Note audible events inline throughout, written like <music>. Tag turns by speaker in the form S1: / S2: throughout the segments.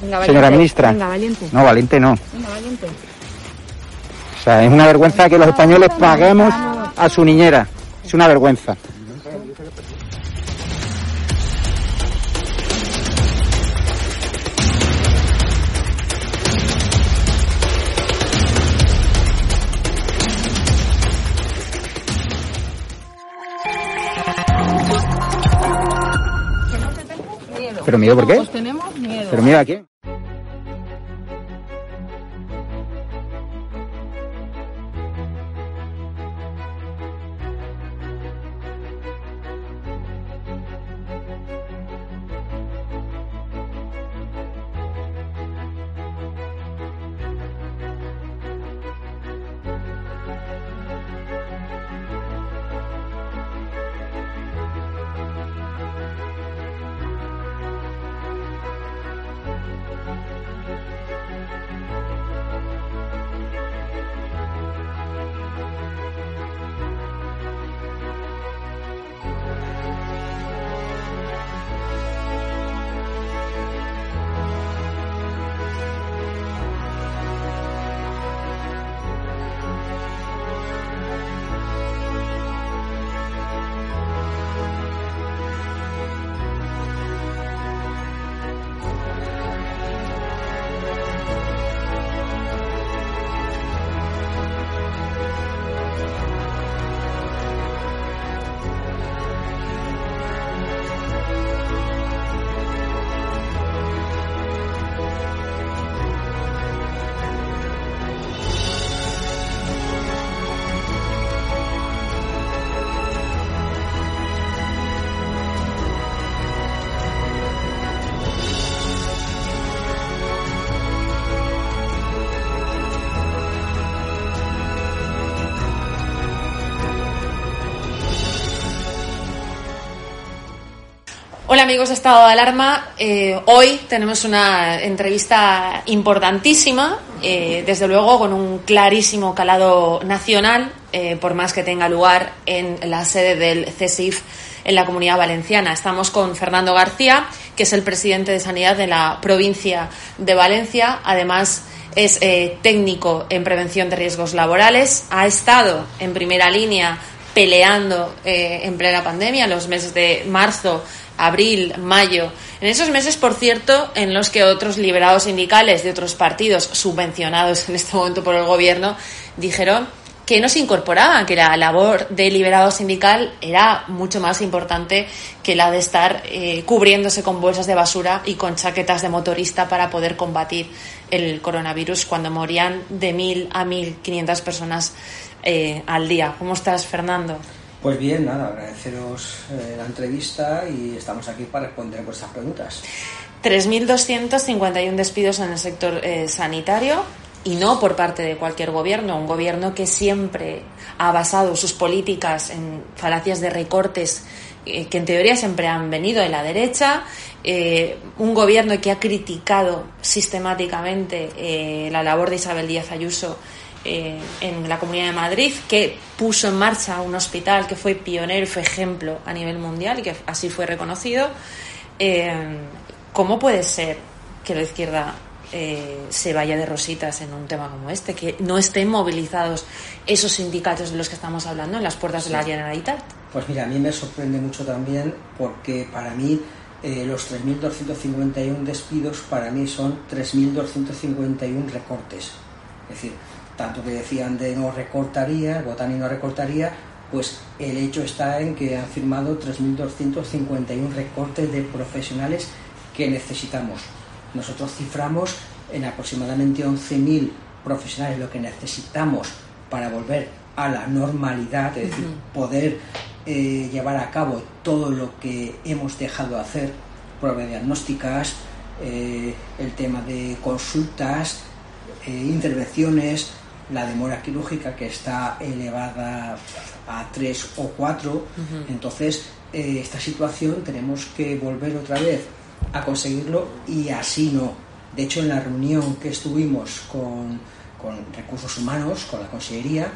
S1: Señora ministra.
S2: Venga, valiente.
S1: No, valiente no.
S2: Venga, valiente.
S1: O sea, es una vergüenza que los españoles paguemos a su niñera. Es una vergüenza. ¿Pero miedo por qué?
S2: Pues tenemos miedo.
S1: ¿Pero miedo a quién?
S3: Hola amigos de Estado de Alarma. Eh, hoy tenemos una entrevista importantísima, eh, desde luego con un clarísimo calado nacional, eh, por más que tenga lugar en la sede del CESIF en la Comunidad Valenciana. Estamos con Fernando García, que es el presidente de Sanidad de la provincia de Valencia. Además, es técnico en prevención de riesgos laborales. Ha estado en primera línea peleando en plena pandemia, los meses de marzo, abril, mayo. En esos meses, por cierto, en los que otros liberados sindicales de otros partidos, subvencionados en este momento por el gobierno, dijeron que no se incorporaban, que la labor de liberado sindical era mucho más importante que la de estar eh, cubriéndose con bolsas de basura y con chaquetas de motorista para poder combatir el coronavirus cuando morían de mil a mil quinientas personas eh, al día. ¿Cómo estás, Fernando?
S4: Pues bien, nada, agradeceros eh, la entrevista y estamos aquí para responder vuestras preguntas.
S3: 3.251 despidos en el sector sanitario, y no por parte de cualquier gobierno, un gobierno que siempre ha basado sus políticas en falacias de recortes eh, que en teoría siempre han venido de la derecha, eh, un gobierno que ha criticado sistemáticamente eh, la labor de Isabel Díaz Ayuso en la Comunidad de Madrid, que puso en marcha un hospital que fue pionero fue ejemplo a nivel mundial y que así fue reconocido. ¿Cómo puede ser que la izquierda eh, se vaya de rositas en un tema como este, que no estén movilizados esos sindicatos de los que estamos hablando en las puertas de la Generalitat.
S4: Pues mira, a mí me sorprende mucho también porque para mí eh, los 3.251 despidos para mí son 3.251 recortes. Es decir, tanto que decían de no recortaría, votan y no recortaría, pues el hecho está en que han firmado 3.251 recortes de profesionales que necesitamos. Nosotros ciframos en aproximadamente 11.000 profesionales lo que necesitamos para volver a la normalidad, es decir, poder eh, llevar a cabo todo lo que hemos dejado de hacer, pruebas diagnósticas, eh, el tema de consultas, eh, intervenciones, la demora quirúrgica que está elevada a 3 o 4. Entonces, esta situación tenemos que volver otra vez a conseguirlo y así no. De hecho, en la reunión que estuvimos con, recursos humanos, con la consellería,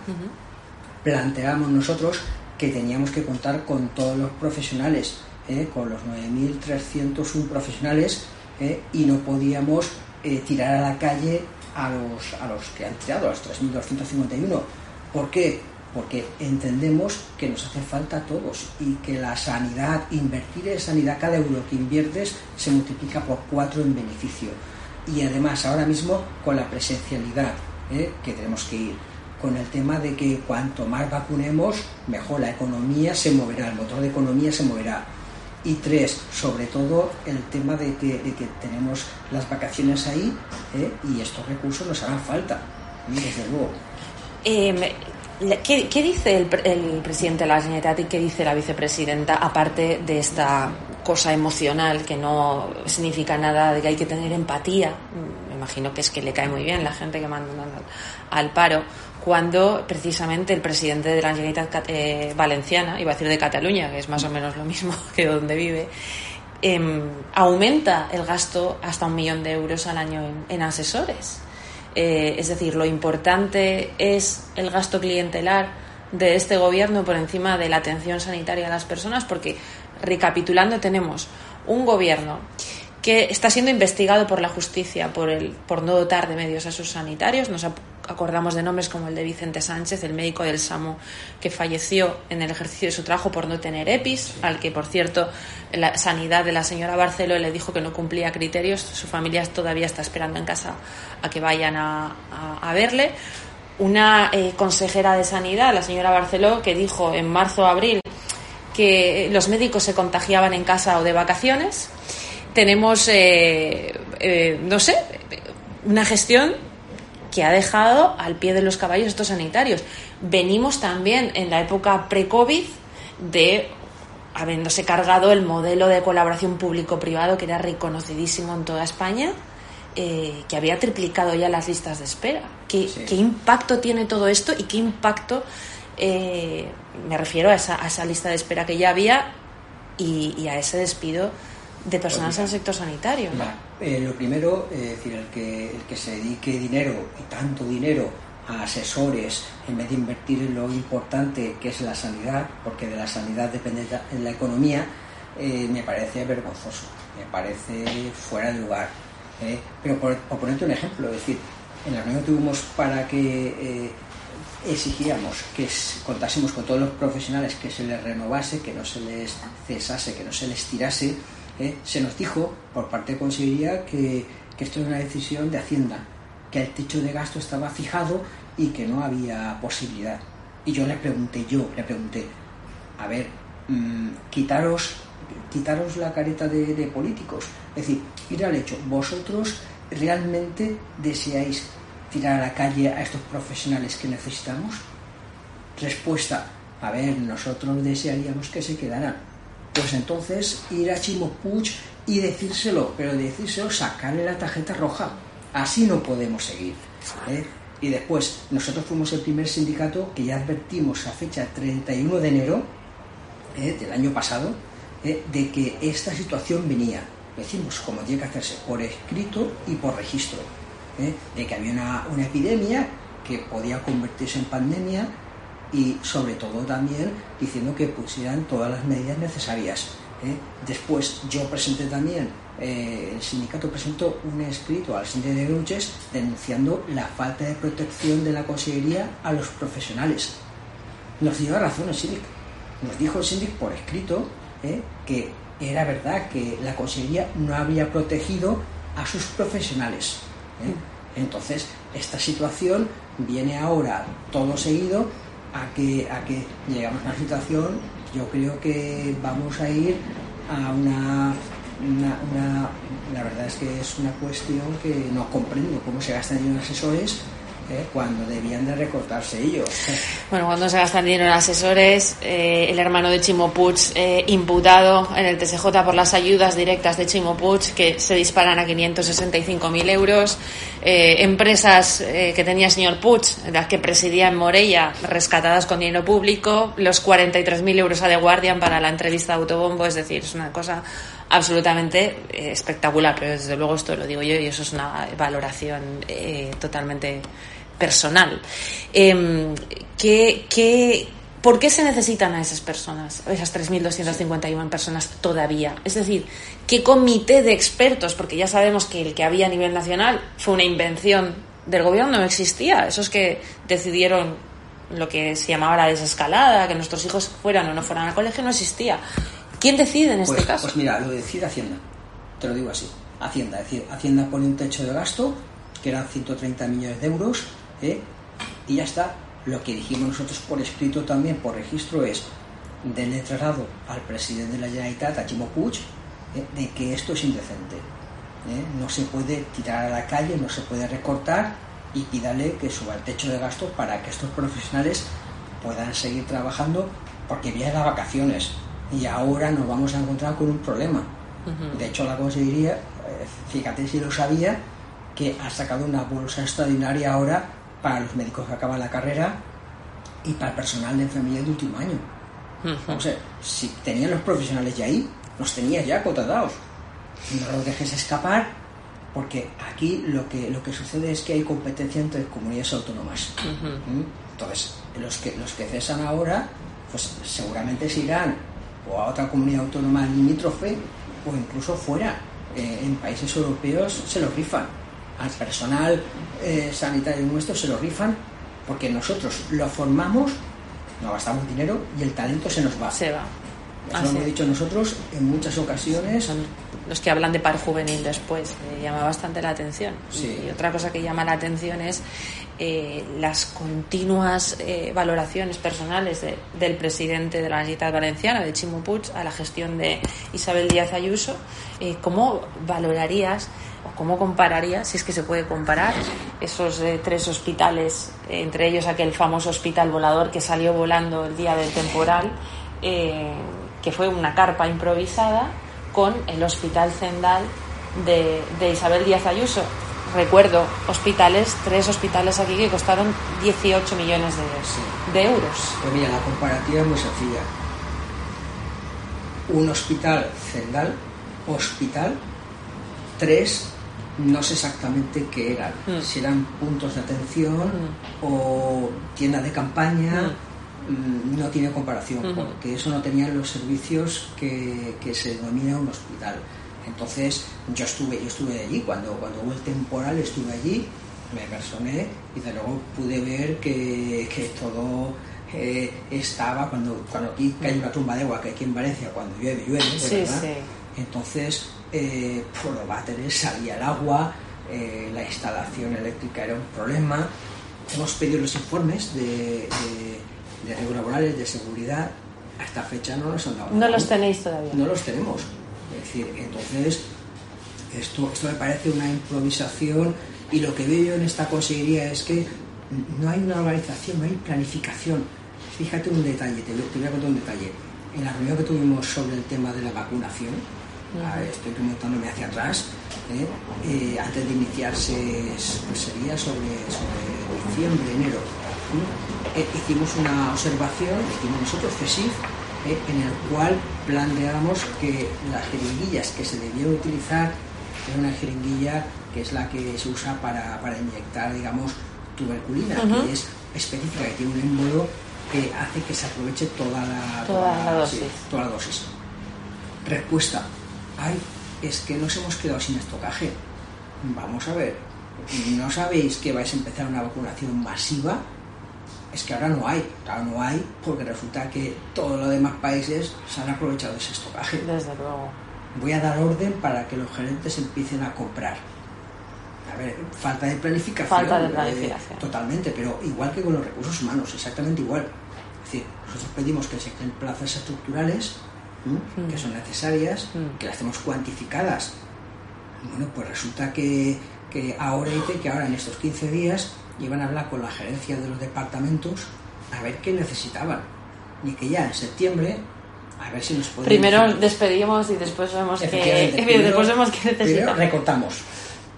S4: planteamos nosotros que teníamos que contar con todos los profesionales, ¿eh? con los 9.301 profesionales, ¿eh? y no podíamos eh, tirar a la calle a los, a los que han tirado, a los 3.251. ¿Por qué? porque entendemos que nos hace falta a todos y que la sanidad, invertir en sanidad, cada euro que inviertes se multiplica por cuatro en beneficio. Y además ahora mismo con la presencialidad, ¿eh? que tenemos que ir, con el tema de que cuanto más vacunemos, mejor la economía se moverá, el motor de economía se moverá. Y tres, sobre todo el tema de que, tenemos las vacaciones ahí ¿eh? y estos recursos nos harán falta, desde luego.
S3: Eh, ¿Qué, dice el, presidente de la Generalitat y qué dice la vicepresidenta, aparte de esta cosa emocional que no significa nada de que hay que tener empatía? Me imagino que es que le cae muy bien la gente que manda al, paro, cuando precisamente el presidente de la Generalitat eh, valenciana, iba a decir de Cataluña, que es más o menos lo mismo <laughs> que donde vive, em, aumenta el gasto hasta un millón de euros al año en asesores. Eh, es decir, lo importante es el gasto clientelar de este gobierno por encima de la atención sanitaria a las personas, porque recapitulando tenemos un gobierno que está siendo investigado por la justicia por, el, por no dotar de medios a sus sanitarios. Nos acordamos de nombres como el de Vicente Sánchez, el médico del SAMU que falleció en el ejercicio de su trabajo por no tener EPIs, al que, por cierto, la sanidad de la señora Barceló le dijo que no cumplía criterios. Su familia todavía está esperando en casa a que vayan a, verle. Una eh, consejera de sanidad, la señora Barceló, que dijo en marzo o abril que los médicos se contagiaban en casa o de vacaciones tenemos, eh, eh, no sé, una gestión que ha dejado al pie de los caballos estos sanitarios. Venimos también en la época pre-COVID de habiéndose cargado el modelo de colaboración público-privado que era reconocidísimo en toda España, eh, que había triplicado ya las listas de espera. ¿Qué, impacto tiene todo esto y qué impacto, me refiero a esa, a esa, lista de espera que ya había y, y a ese despido de personas en el sector sanitario.
S4: Eh, lo primero, es decir, el que, el que se dedique dinero y tanto dinero a asesores en vez de invertir en lo importante que es la sanidad, porque de la sanidad depende la, economía, eh, me parece vergonzoso, me parece fuera de lugar. ¿eh? Pero por, ponerte un ejemplo, es decir, en la reunión tuvimos para que exigíamos que contásemos con todos los profesionales que se les renovase, que no se les cesase, que no se les tirase. ¿Eh? Se nos dijo por parte de Consejería que, esto era una decisión de Hacienda, que el techo de gasto estaba fijado y que no había posibilidad. Y yo le pregunté, yo le pregunté, a ver, mm, quitaros, quitaros la careta de, de políticos. Es decir, ir al hecho, vosotros realmente deseáis tirar a la calle a estos profesionales que necesitamos? Respuesta, a ver, nosotros desearíamos que se quedaran. Pues entonces ir a Chimo Puig y decírselo, pero decírselo, sacarle la tarjeta roja. Así no podemos seguir. ¿eh? Y después, nosotros fuimos el primer sindicato que ya advertimos a fecha 31 de enero ¿eh? del año pasado ¿eh? de que esta situación venía. Decimos, como tiene que hacerse, por escrito y por registro. de que había una, una, epidemia que podía convertirse en pandemia y sobre todo también diciendo que pusieran todas las medidas necesarias. ¿eh? Después yo presenté también, eh, el sindicato presentó un escrito al síndico de Gruches denunciando la falta de protección de la Consejería a los profesionales. Nos dio razón el síndico. Nos dijo el síndico por escrito que era verdad que la Consejería no había protegido a sus profesionales. ¿eh? Entonces, esta situación viene ahora todo seguido a que, a que llegamos a una situación, yo creo que vamos a ir a una, una, la verdad es que es una cuestión que no comprendo cómo se gastan en asesores ¿eh? cuando debían de recortarse ellos. <laughs>
S3: Bueno, cuando se gastan dinero en asesores, eh, el hermano de Chimo Puig eh, imputado en el TSJ por las ayudas directas de Chimo Puig que se disparan a 565.000 euros, empresas que tenía el señor Puig, las que presidía en Morella, rescatadas con dinero público, los 43.000 euros a The Guardian para la entrevista de Autobombo, es decir, es una cosa absolutamente espectacular, pero desde luego esto lo digo yo y eso es una valoración totalmente personal. Eh, ¿qué, por qué se necesitan a esas personas, esas 3.251 personas todavía? Es decir, ¿qué comité de expertos? Porque ya sabemos que el que había a nivel nacional fue una invención del gobierno, no existía. Esos que decidieron lo que se llamaba la desescalada, que nuestros hijos fueran o no fueran al colegio, no existía. ¿Quién decide en este
S4: pues,
S3: caso?
S4: Pues mira, lo decide Hacienda. Te lo digo así. Hacienda, es decir, Hacienda pone un techo de gasto que eran 130 millones de euros ¿eh? y ya está. Lo que dijimos nosotros por escrito también, por registro, es del traslado al presidente de la Generalitat, a Chimo Puig, ¿eh? de que esto es indecente. ¿eh? No se puede tirar a la calle, no se puede recortar y pídale que suba el techo de gasto para que estos profesionales puedan seguir trabajando porque vienen las vacaciones y ahora nos vamos a encontrar con un problema. De hecho, la conseguiría, fíjate si lo sabía, que ha sacado una bolsa extraordinaria ahora para los médicos que acaban la carrera y para el personal de enfermería de último año. O sea, si tenían los profesionales ya ahí, los tenías ya contratados. No los dejes escapar porque aquí lo que, lo que sucede es que hay competencia entre comunidades autónomas. ¿Mm? Entonces, los que, los que cesan ahora, pues seguramente se irán o a otra comunidad autónoma limítrofe o incluso fuera. Eh, en países europeos se los rifan al personal eh, sanitario nuestro se lo rifan porque nosotros lo formamos, no gastamos dinero y el talento se nos va.
S3: Se va.
S4: Eso lo hemos dicho nosotros en muchas ocasiones.
S3: Son los que hablan de paro juvenil después, me llama bastante la atención. Y otra cosa que llama la atención es eh, las continuas eh, valoraciones personales del presidente de la Universidad Valenciana, de Chimo Puig, a la gestión de Isabel Díaz Ayuso. ¿Cómo valorarías ¿Cómo compararía, si es que se puede comparar, esos eh, tres hospitales, entre ellos aquel famoso hospital volador que salió volando el día del temporal, eh, que fue una carpa improvisada, con el hospital Zendal de, Isabel Díaz Ayuso? Recuerdo, hospitales, tres hospitales aquí que costaron 18 millones de, de euros.
S4: Pues mira, la comparativa es muy sencilla. Un hospital Zendal, hospital, tres no sé exactamente qué eran, mm. si eran puntos de atención mm. o tiendas de campaña, mm. no tiene comparación, mm-hmm. porque eso no tenía los servicios que, se denomina un hospital. Entonces yo estuve, yo estuve allí, cuando, cuando hubo el temporal estuve allí me personé y de luego pude ver que, que todo eh, estaba cuando, cuando aquí cae una tumba de agua, que aquí en Valencia cuando llueve, llueve, ¿verdad? Entonces, eh, por los váteres salía el agua, eh, la instalación eléctrica era un problema. Hemos pedido los informes de, de, de laborales, de seguridad. Hasta fecha no los han dado.
S3: No los tenéis todavía.
S4: No los tenemos. Es decir, entonces, esto, esto me parece una improvisación y lo que veo yo en esta consejería es que no hay una organización, no hay planificación. Fíjate un detalle, te voy, a contar un detalle. En la reunión que tuvimos sobre el tema de la vacunación, ah, estoy remontándome hacia atrás, ¿eh? Eh, antes de iniciarse, pues sería sobre, diciembre, enero, eh, hicimos una observación, hicimos nosotros, CESIF, en el cual planteábamos que las jeringuillas que se debían utilizar era una jeringuilla que es la que se usa para, para inyectar, digamos, tuberculina, que es específica, que tiene un émbolo que hace que se aproveche toda la,
S3: toda, la, dosis.
S4: toda la dosis. Respuesta, ay, es que nos hemos quedado sin estocaje. Vamos a ver, ¿no sabéis que vais a empezar una vacunación masiva? Es que ahora no hay, ahora no hay porque resulta que todos los demás países se han aprovechado de ese estocaje.
S3: Desde luego.
S4: Voy a dar orden para que los gerentes empiecen a comprar a ver, falta de planificación.
S3: Falta de planificación.
S4: totalmente, pero igual que con los recursos humanos, exactamente igual. Es decir, nosotros pedimos que se creen plazas estructurales mm. que son necesarias, mm. que las tenemos cuantificadas. Bueno, pues resulta que, que ahora dice que ahora en estos 15 días iban a hablar con la gerencia de los departamentos a ver qué necesitaban. Y que ya en septiembre a ver si nos podemos...
S3: Primero despedimos y después vemos que, <laughs> después vemos que necesitamos.
S4: recortamos.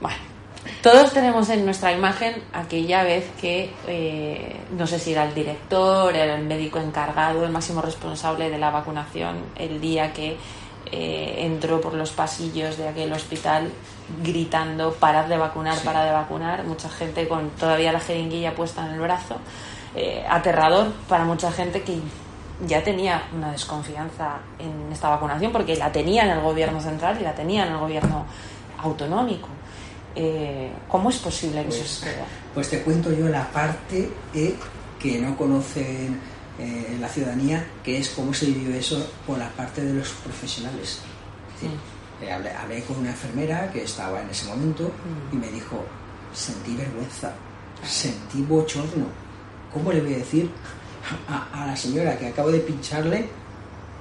S3: Bueno. Todos tenemos en nuestra imagen aquella vez que, eh, no sé si era el director, era el médico encargado, el máximo responsable de la vacunación, el día que eh, entró por los pasillos de aquel hospital gritando parad de vacunar, parad de vacunar, mucha gente con todavía la jeringuilla puesta en el brazo, eh, aterrador para mucha gente que ya tenía una desconfianza en esta vacunación porque la tenía en el gobierno central y la tenía en el gobierno autonómico. Eh, ¿cómo es posible que eso
S4: pues, suceda? Pues te cuento yo la parte eh, que no conocen eh, la ciudadanía, que es cómo se vivió eso por la parte de los profesionales. Mm. hablé, con una enfermera que estaba en ese momento mm. y me dijo, sentí vergüenza, sentí bochorno. ¿Cómo le voy a decir a, la señora que acabo de pincharle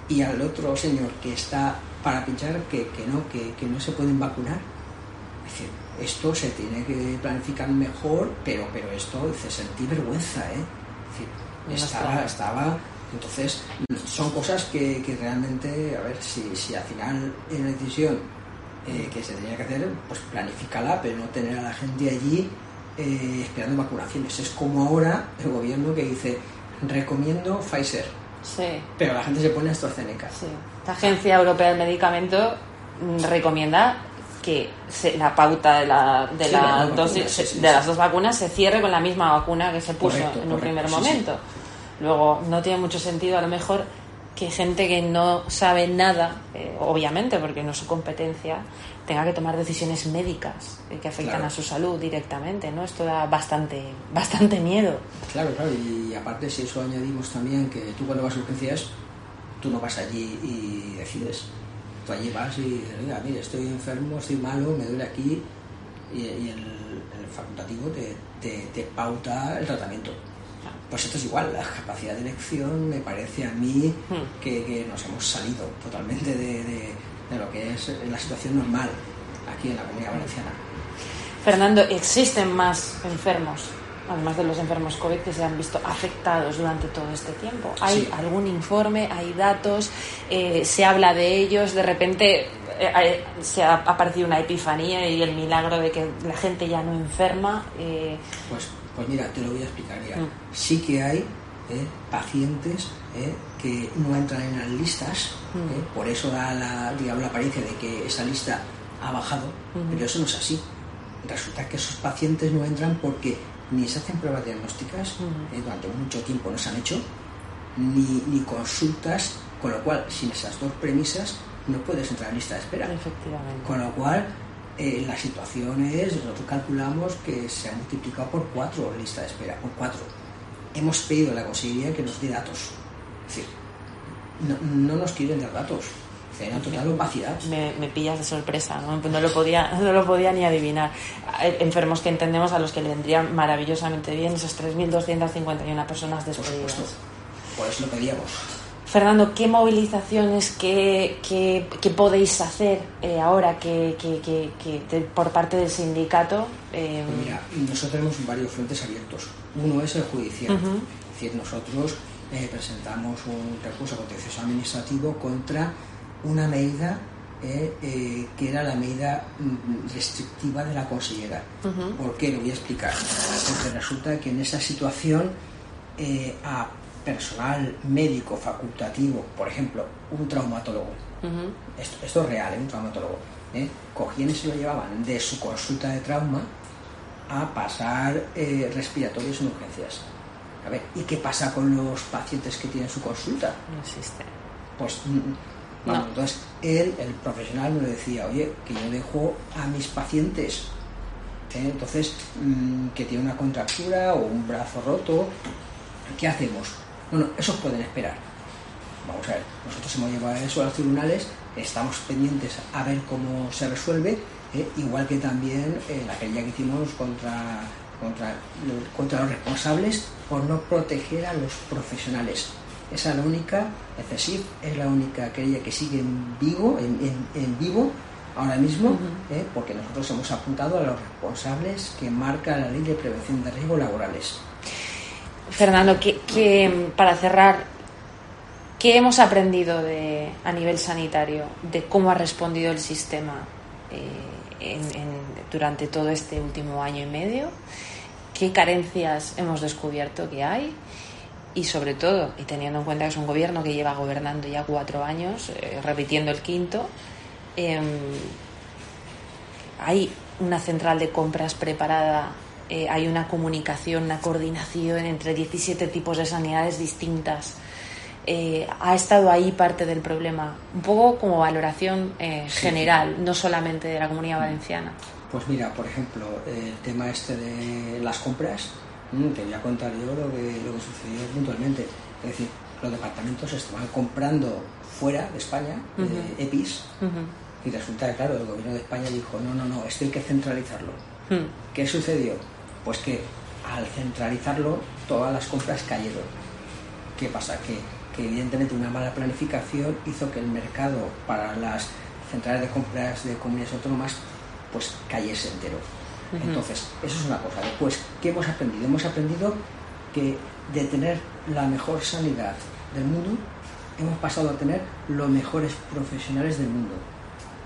S4: y al otro señor que está para pinchar que, no, que, que no se pueden vacunar? Decir, esto se tiene que planificar mejor, pero, pero esto, dice, sentí vergüenza, ¿eh? estaba, estaba, entonces, son cosas que, que, realmente, a ver, si, si al final es una decisión eh, que se tenía que hacer, pues planifícala, pero no tener a la gente allí eh, esperando vacunaciones. Es como ahora el gobierno que dice, recomiendo Pfizer.
S3: Sí.
S4: Pero la gente se pone AstraZeneca.
S3: Sí. La Agencia Europea del Medicamento recomienda que la pauta de, la, de, la dosis, de las dos vacunas se cierre con la misma vacuna que se puso en un primer momento. Luego, no tiene mucho sentido a lo mejor que gente que no sabe nada, eh, obviamente porque no es su competencia, tenga que tomar decisiones médicas eh, que afectan a su salud directamente, ¿no? Esto da bastante, <laughs> bastante miedo.
S4: Claro, claro, y aparte si eso añadimos también que tú cuando vas a urgencias, tú no vas allí y decides tú allí vas y dices, oiga, mire, estoy enfermo, estoy malo, me duele aquí, y, el, facultativo te, pauta el tratamiento. Pues esto es igual, la capacidad de elección me parece a mí hmm. que, nos hemos salido totalmente de, lo que es la situación normal aquí en la comunidad valenciana.
S3: Fernando, ¿existen más enfermos además de los enfermos COVID que se han visto afectados durante todo este tiempo. ¿Hay algún informe, hay datos, eh, se habla de ellos, de repente eh, eh, se ha aparecido una epifanía y el milagro de que la gente ya no enferma?
S4: Pues, pues mira, te lo voy a explicar ya. Mm. Sí que hay pacientes que no entran en las listas, mm. por eso da la, digamos, la apariencia de que esa lista ha bajado, mm. pero eso no es así. Resulta que esos pacientes no entran porque ni se hacen pruebas diagnósticas, eh, durante mucho tiempo no se han hecho, ni, ni, consultas, con lo cual, sin esas dos premisas, no puedes entrar en lista de espera.
S3: Efectivamente.
S4: Con lo cual, eh, la situación es, nosotros calculamos que se ha multiplicado por cuatro la lista de espera, por cuatro. Hemos pedido a la Consejería que nos dé datos. Es decir, no, nos quieren dar datos. Una total opacidad.
S3: Me, me, pillas de sorpresa, ¿no? no, lo podía, no lo podía ni adivinar. Enfermos que entendemos a los que le vendrían maravillosamente bien esas 3.251 personas despedidas.
S4: Por, por eso lo pedíamos.
S3: Fernando, ¿qué movilizaciones, qué, podéis hacer eh, ahora que, por parte del sindicato?
S4: Eh... Mira, nosotros tenemos varios frentes abiertos. Uno es el judicial. Es decir, nosotros eh, presentamos un recurso contencioso administrativo contra una medida eh, que era la medida mm, restrictiva de la consellera. ¿Por qué? Lo voy a explicar. Porque resulta que en esa situación a personal médico facultativo, por ejemplo, un traumatólogo, esto, es real, ¿eh? un traumatólogo, ¿eh? cogían y se lo llevaban de su consulta de trauma a pasar eh, respiratorios en urgencias. A ver, ¿y qué pasa con los pacientes que tienen su consulta?
S3: No existe.
S4: Pues, vamos, entonces él, el profesional, me decía, oye, que yo dejo a mis pacientes ¿eh? entonces mm, que tiene una contractura o un brazo roto, ¿qué hacemos? Bueno, esos pueden esperar. Vamos a ver, nosotros hemos llevado eso a los tribunales, estamos pendientes a ver cómo se resuelve, ¿eh? igual que también en la querella que hicimos contra, contra, contra los responsables por no proteger a los profesionales. Esa es la única, es es la única querella que sigue en vivo, en, vivo ahora mismo, ¿eh? porque nosotros hemos apuntado a los responsables que marca la ley de prevención de riesgos laborales.
S3: Fernando, que, para cerrar, ¿qué hemos aprendido de, a nivel sanitario de cómo ha respondido el sistema eh, durante todo este último año y medio? ¿Qué carencias hemos descubierto que hay? Y sobre todo, y teniendo en cuenta que es un gobierno que lleva gobernando ya cuatro años, eh, repitiendo el quinto, em, hay una central de compras preparada eh, hay una comunicación, una coordinación entre 17 tipos de sanidades distintas. Eh, ha estado ahí parte del problema, un poco como valoración general, no solamente de la comunidad valenciana.
S4: Pues mira, por ejemplo, el tema este de las compras, mm, te voy a contar yo lo que, lo que sucedió puntualmente. Es decir, los departamentos estaban comprando fuera de España EPIs y resulta que, claro, el gobierno de España dijo, no, no, no, esto hay que centralizarlo. Hmm. ¿Qué sucedió? Pues que al centralizarlo todas las compras cayeron. ¿Qué pasa? Que, evidentemente una mala planificación hizo que el mercado para las centrales de compras de comunidades autónomas pues cayese entero. Entonces, eso es una cosa. Después, ¿qué hemos aprendido? Hemos aprendido que de tener la mejor sanidad del mundo, hemos pasado a tener los mejores profesionales del mundo.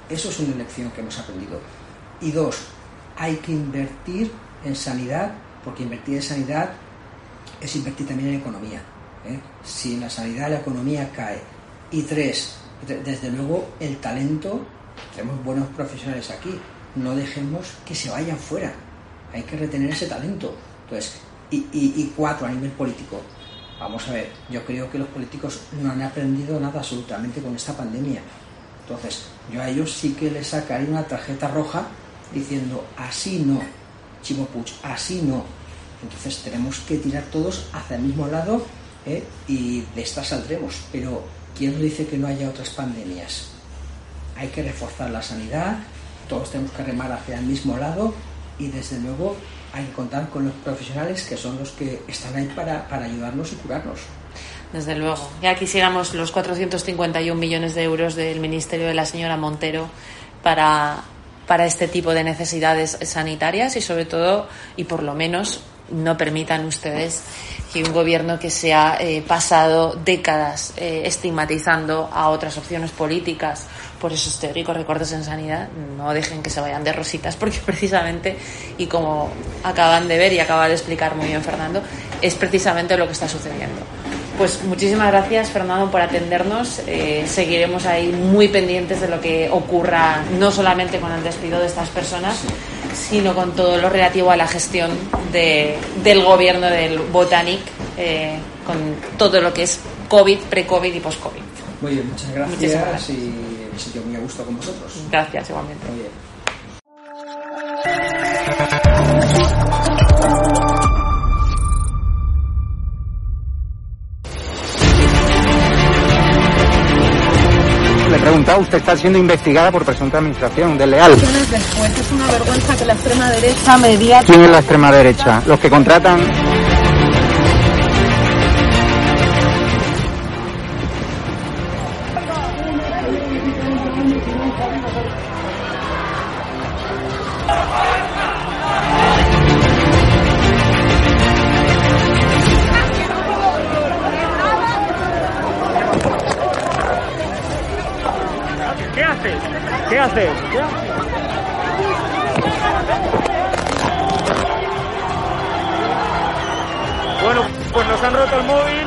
S4: Eso es una lección que hemos aprendido. Y dos, hay que invertir en sanidad, porque invertir en sanidad es invertir también en economía. ¿eh? Si en la sanidad la economía cae. Y tres, desde luego el talento, tenemos buenos profesionales aquí, no dejemos que se vayan fuera. Hay que retener ese talento. Entonces, y, y cuatro, a nivel político. Vamos a ver, yo creo que los políticos no han aprendido nada absolutamente con esta pandemia. Entonces, yo a ellos sí que les sacaría una tarjeta roja diciendo así no, Chimo Puig, así no. Entonces tenemos que tirar todos hacia el mismo lado ¿eh? y de esta saldremos. Pero ¿quién nos dice que no haya otras pandemias? Hay que reforzar la sanidad, todos tenemos que remar hacia el mismo lado y desde luego hay que contar con los profesionales que son los que están ahí para, para ayudarnos y curarnos.
S3: Desde luego. Ya quisiéramos los 451 millones de euros del Ministerio de la señora Montero para para este tipo de necesidades sanitarias y sobre todo, y por lo menos, no permitan ustedes que un gobierno que se ha eh, pasado décadas eh, estigmatizando a otras opciones políticas por esos teóricos recortes en sanidad, no dejen que se vayan de rositas, porque <laughs> precisamente, y como acaban de ver y acaba de explicar muy bien Fernando, es precisamente lo que está sucediendo. Pues muchísimas gracias, Fernando, por atendernos. Eh, seguiremos ahí muy pendientes de lo que ocurra, no solamente con el despido de estas personas, sino con todo lo relativo a la gestión del gobierno del Botanic, eh, con todo lo que es COVID, pre-COVID y post-COVID.
S4: Muy bien, muchas gracias, y me muy a gusto con vosotros.
S3: Gracias, igualmente.
S4: Muy bien.
S1: preguntado, usted está siendo investigada por presunta administración desleal.
S2: Después es una vergüenza que la extrema derecha mediática.
S1: ¿Quién es la extrema derecha? Los que contratan.
S5: ¿Qué hace? Bueno, pues nos han roto el móvil.